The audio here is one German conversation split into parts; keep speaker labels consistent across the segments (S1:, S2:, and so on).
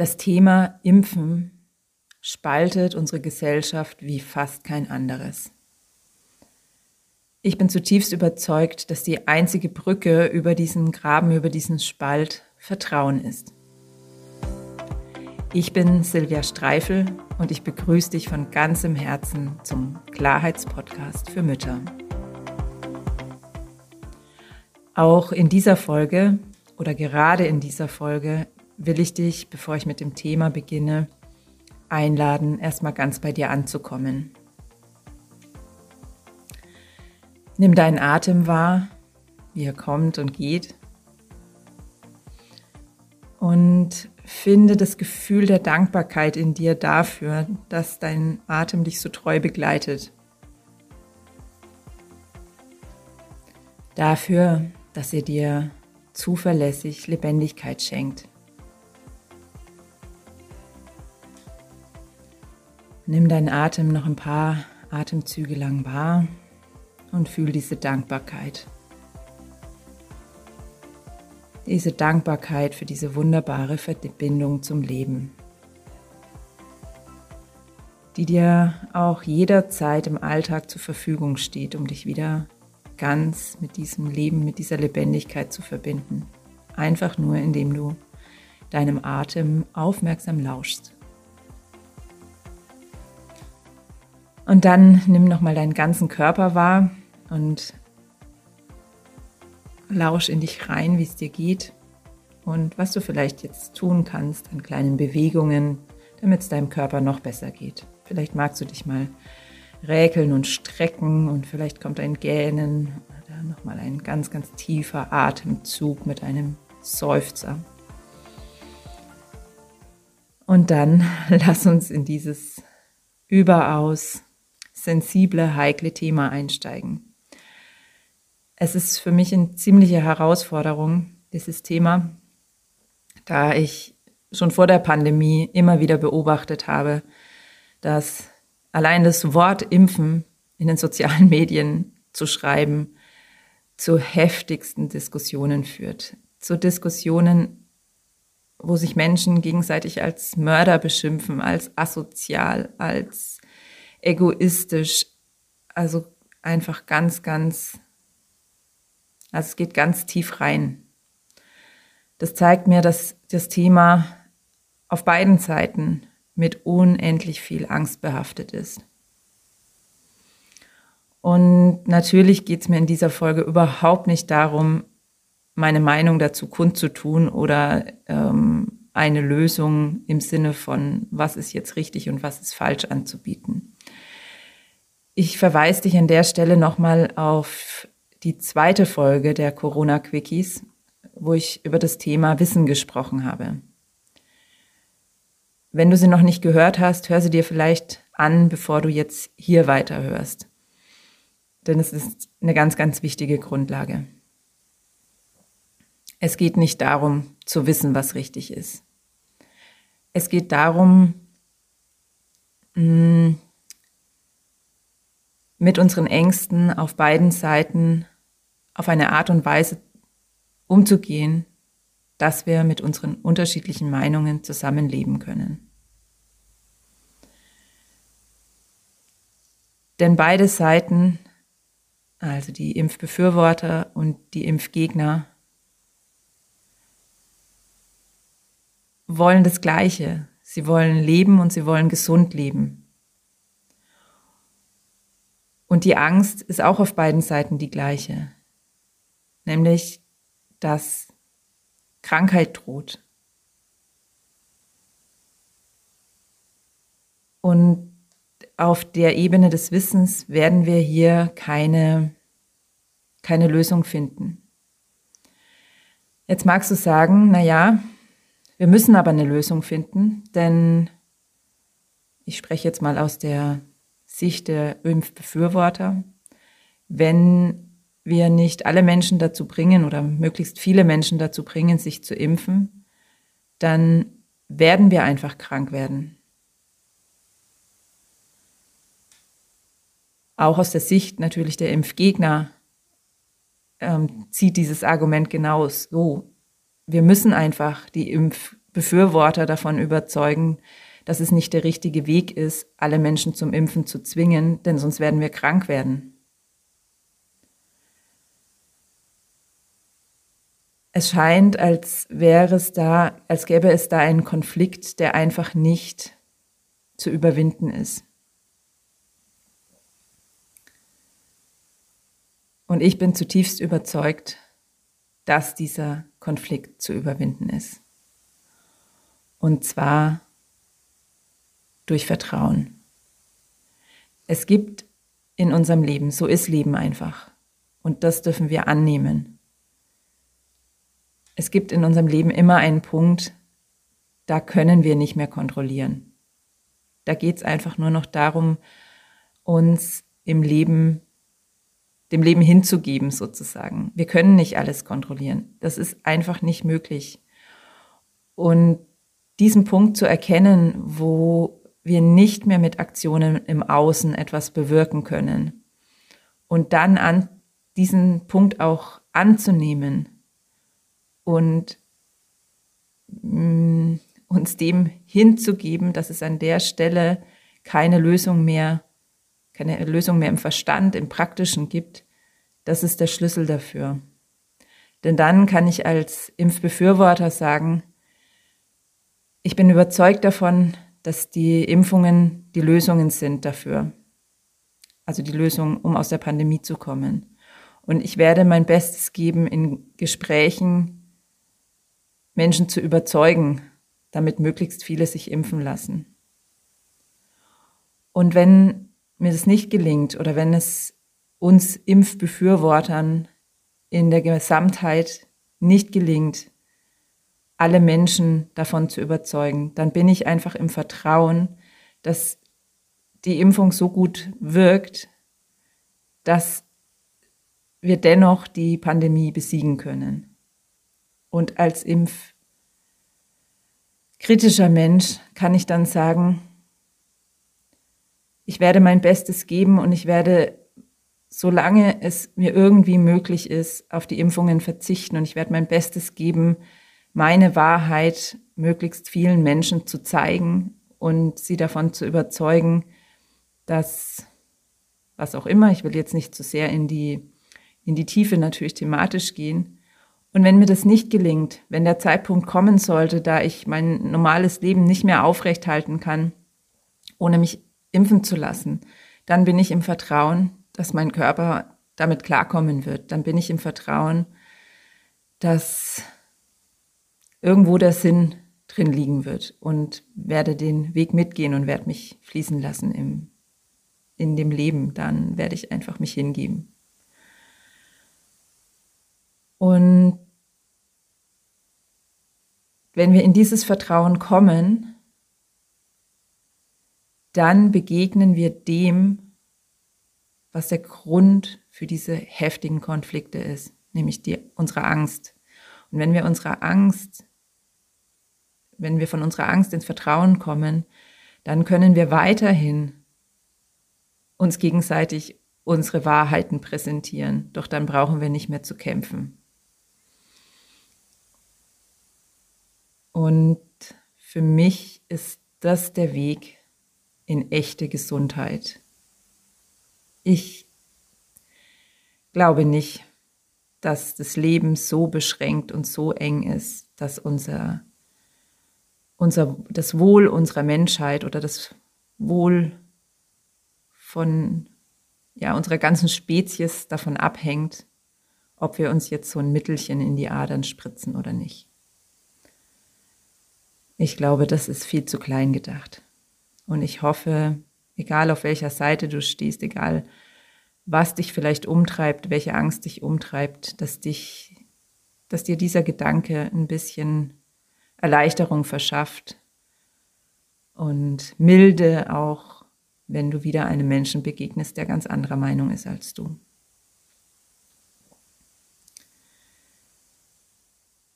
S1: Das Thema Impfen spaltet unsere Gesellschaft wie fast kein anderes. Ich bin zutiefst überzeugt, dass die einzige Brücke über diesen Graben, über diesen Spalt Vertrauen ist. Ich bin Silvia Streifel und ich begrüße dich von ganzem Herzen zum Klarheitspodcast für Mütter. Auch in dieser Folge oder gerade in dieser Folge will ich dich, bevor ich mit dem Thema beginne, einladen, erstmal ganz bei dir anzukommen. Nimm deinen Atem wahr, wie er kommt und geht. Und finde das Gefühl der Dankbarkeit in dir dafür, dass dein Atem dich so treu begleitet. Dafür, dass er dir zuverlässig Lebendigkeit schenkt. Nimm deinen Atem noch ein paar Atemzüge lang wahr und fühl diese Dankbarkeit. Diese Dankbarkeit für diese wunderbare Verbindung zum Leben, die dir auch jederzeit im Alltag zur Verfügung steht, um dich wieder ganz mit diesem Leben, mit dieser Lebendigkeit zu verbinden. Einfach nur, indem du deinem Atem aufmerksam lauschst. Und dann nimm nochmal deinen ganzen Körper wahr und lausch in dich rein, wie es dir geht und was du vielleicht jetzt tun kannst an kleinen Bewegungen, damit es deinem Körper noch besser geht. Vielleicht magst du dich mal räkeln und strecken und vielleicht kommt ein Gähnen oder nochmal ein ganz, ganz tiefer Atemzug mit einem Seufzer. Und dann lass uns in dieses überaus sensible, heikle Thema einsteigen. Es ist für mich eine ziemliche Herausforderung, dieses Thema, da ich schon vor der Pandemie immer wieder beobachtet habe, dass allein das Wort Impfen in den sozialen Medien zu schreiben zu heftigsten Diskussionen führt. Zu Diskussionen, wo sich Menschen gegenseitig als Mörder beschimpfen, als asozial, als egoistisch. Also einfach ganz, ganz, also es geht ganz tief rein. Das zeigt mir, dass das Thema auf beiden Seiten mit unendlich viel Angst behaftet ist. Und natürlich geht es mir in dieser Folge überhaupt nicht darum, meine Meinung dazu kundzutun oder ähm, eine Lösung im Sinne von, was ist jetzt richtig und was ist falsch anzubieten. Ich verweise dich an der Stelle nochmal auf die zweite Folge der Corona-Quickies, wo ich über das Thema Wissen gesprochen habe. Wenn du sie noch nicht gehört hast, hör sie dir vielleicht an, bevor du jetzt hier weiterhörst. Denn es ist eine ganz, ganz wichtige Grundlage. Es geht nicht darum, zu wissen, was richtig ist. Es geht darum, mm, mit unseren Ängsten auf beiden Seiten auf eine Art und Weise umzugehen, dass wir mit unseren unterschiedlichen Meinungen zusammenleben können. Denn beide Seiten, also die Impfbefürworter und die Impfgegner, wollen das Gleiche. Sie wollen leben und sie wollen gesund leben. Und die Angst ist auch auf beiden Seiten die gleiche, nämlich dass Krankheit droht. Und auf der Ebene des Wissens werden wir hier keine, keine Lösung finden. Jetzt magst du sagen, na ja, wir müssen aber eine Lösung finden, denn ich spreche jetzt mal aus der Sicht der Impfbefürworter, wenn wir nicht alle Menschen dazu bringen oder möglichst viele Menschen dazu bringen, sich zu impfen, dann werden wir einfach krank werden. Auch aus der Sicht natürlich der Impfgegner ähm, zieht dieses Argument genau so. Wir müssen einfach die Impf Impfbefürworter davon überzeugen, dass es nicht der richtige Weg ist, alle Menschen zum Impfen zu zwingen, denn sonst werden wir krank werden. Es scheint, als wäre es da, als gäbe es da einen Konflikt, der einfach nicht zu überwinden ist. Und ich bin zutiefst überzeugt, dass dieser Konflikt zu überwinden ist. Und zwar durch Vertrauen. Es gibt in unserem Leben, so ist Leben einfach. Und das dürfen wir annehmen. Es gibt in unserem Leben immer einen Punkt, da können wir nicht mehr kontrollieren. Da geht es einfach nur noch darum, uns im Leben, dem Leben hinzugeben sozusagen. Wir können nicht alles kontrollieren. Das ist einfach nicht möglich. Und diesen Punkt zu erkennen, wo wir nicht mehr mit Aktionen im Außen etwas bewirken können und dann an diesen Punkt auch anzunehmen und mh, mm, uns dem hinzugeben, dass es an der Stelle keine Lösung mehr, keine Lösung mehr im Verstand, im Praktischen gibt, das ist der Schlüssel dafür. Denn dann kann ich als Impfbefürworter sagen, ich bin überzeugt davon, dass die Impfungen die Lösungen sind dafür. Also die Lösung, um aus der Pandemie zu kommen. Und ich werde mein Bestes geben in Gesprächen, Menschen zu überzeugen, damit möglichst viele sich impfen lassen. Und wenn mir das nicht gelingt oder wenn es uns Impfbefürwortern in der Gesamtheit nicht gelingt, alle Menschen davon zu überzeugen, dann bin ich einfach im Vertrauen, dass die Impfung so gut wirkt, dass wir dennoch die Pandemie besiegen können. Und als impfkritischer Mensch kann ich dann sagen, ich werde mein Bestes geben und ich werde, solange es mir irgendwie möglich ist, auf die Impfungen verzichten und ich werde mein Bestes geben, meine Wahrheit möglichst vielen Menschen zu zeigen und sie davon zu überzeugen, dass was auch immer, ich will jetzt nicht zu sehr in die, in die Tiefe natürlich thematisch gehen, und wenn mir das nicht gelingt, wenn der Zeitpunkt kommen sollte, da ich mein normales Leben nicht mehr aufrechthalten kann, ohne mich impfen zu lassen, dann bin ich im Vertrauen, dass mein Körper damit klarkommen wird. Dann bin ich im Vertrauen, dass irgendwo der Sinn drin liegen wird und werde den Weg mitgehen und werde mich fließen lassen im, in dem Leben. Dann werde ich einfach mich hingeben. Und wenn wir in dieses Vertrauen kommen, dann begegnen wir dem, was der Grund für diese heftigen Konflikte ist, nämlich die, unsere Angst. Und wenn wir unserer Angst, wenn wir von unserer Angst ins Vertrauen kommen, dann können wir weiterhin uns gegenseitig unsere Wahrheiten präsentieren. Doch dann brauchen wir nicht mehr zu kämpfen. Und für mich ist das der Weg in echte Gesundheit. Ich glaube nicht, dass das Leben so beschränkt und so eng ist, dass unser, unser, das Wohl unserer Menschheit oder das Wohl von ja, unserer ganzen Spezies davon abhängt, ob wir uns jetzt so ein Mittelchen in die Adern spritzen oder nicht. Ich glaube, das ist viel zu klein gedacht. Und ich hoffe, egal auf welcher Seite du stehst, egal was dich vielleicht umtreibt, welche Angst dich umtreibt, dass dich, dass dir dieser Gedanke ein bisschen Erleichterung verschafft und Milde auch, wenn du wieder einem Menschen begegnest, der ganz anderer Meinung ist als du.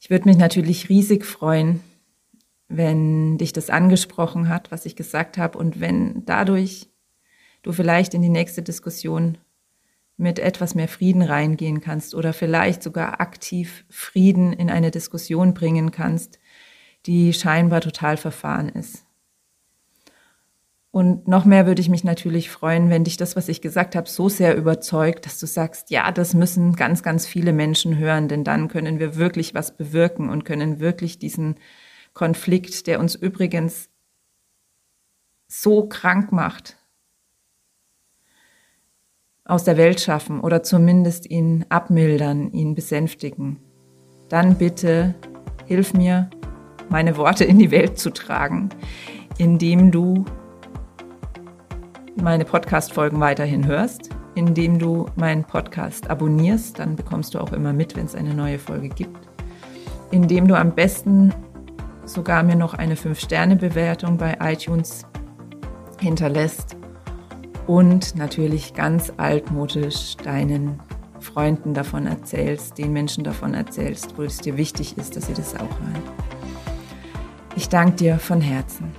S1: Ich würde mich natürlich riesig freuen, wenn dich das angesprochen hat, was ich gesagt habe, und wenn dadurch du vielleicht in die nächste Diskussion mit etwas mehr Frieden reingehen kannst oder vielleicht sogar aktiv Frieden in eine Diskussion bringen kannst, die scheinbar total verfahren ist. Und noch mehr würde ich mich natürlich freuen, wenn dich das, was ich gesagt habe, so sehr überzeugt, dass du sagst, ja, das müssen ganz, ganz viele Menschen hören, denn dann können wir wirklich was bewirken und können wirklich diesen Konflikt, der uns übrigens so krank macht, aus der Welt schaffen oder zumindest ihn abmildern, ihn besänftigen. Dann bitte hilf mir, meine Worte in die Welt zu tragen, indem du meine Podcast-Folgen weiterhin hörst, indem du meinen Podcast abonnierst, dann bekommst du auch immer mit, wenn es eine neue Folge gibt, indem du am besten sogar mir noch eine 5-Sterne-Bewertung bei iTunes hinterlässt und natürlich ganz altmodisch deinen Freunden davon erzählst, den Menschen davon erzählst, wo es dir wichtig ist, dass sie das auch hören. Ich danke dir von Herzen.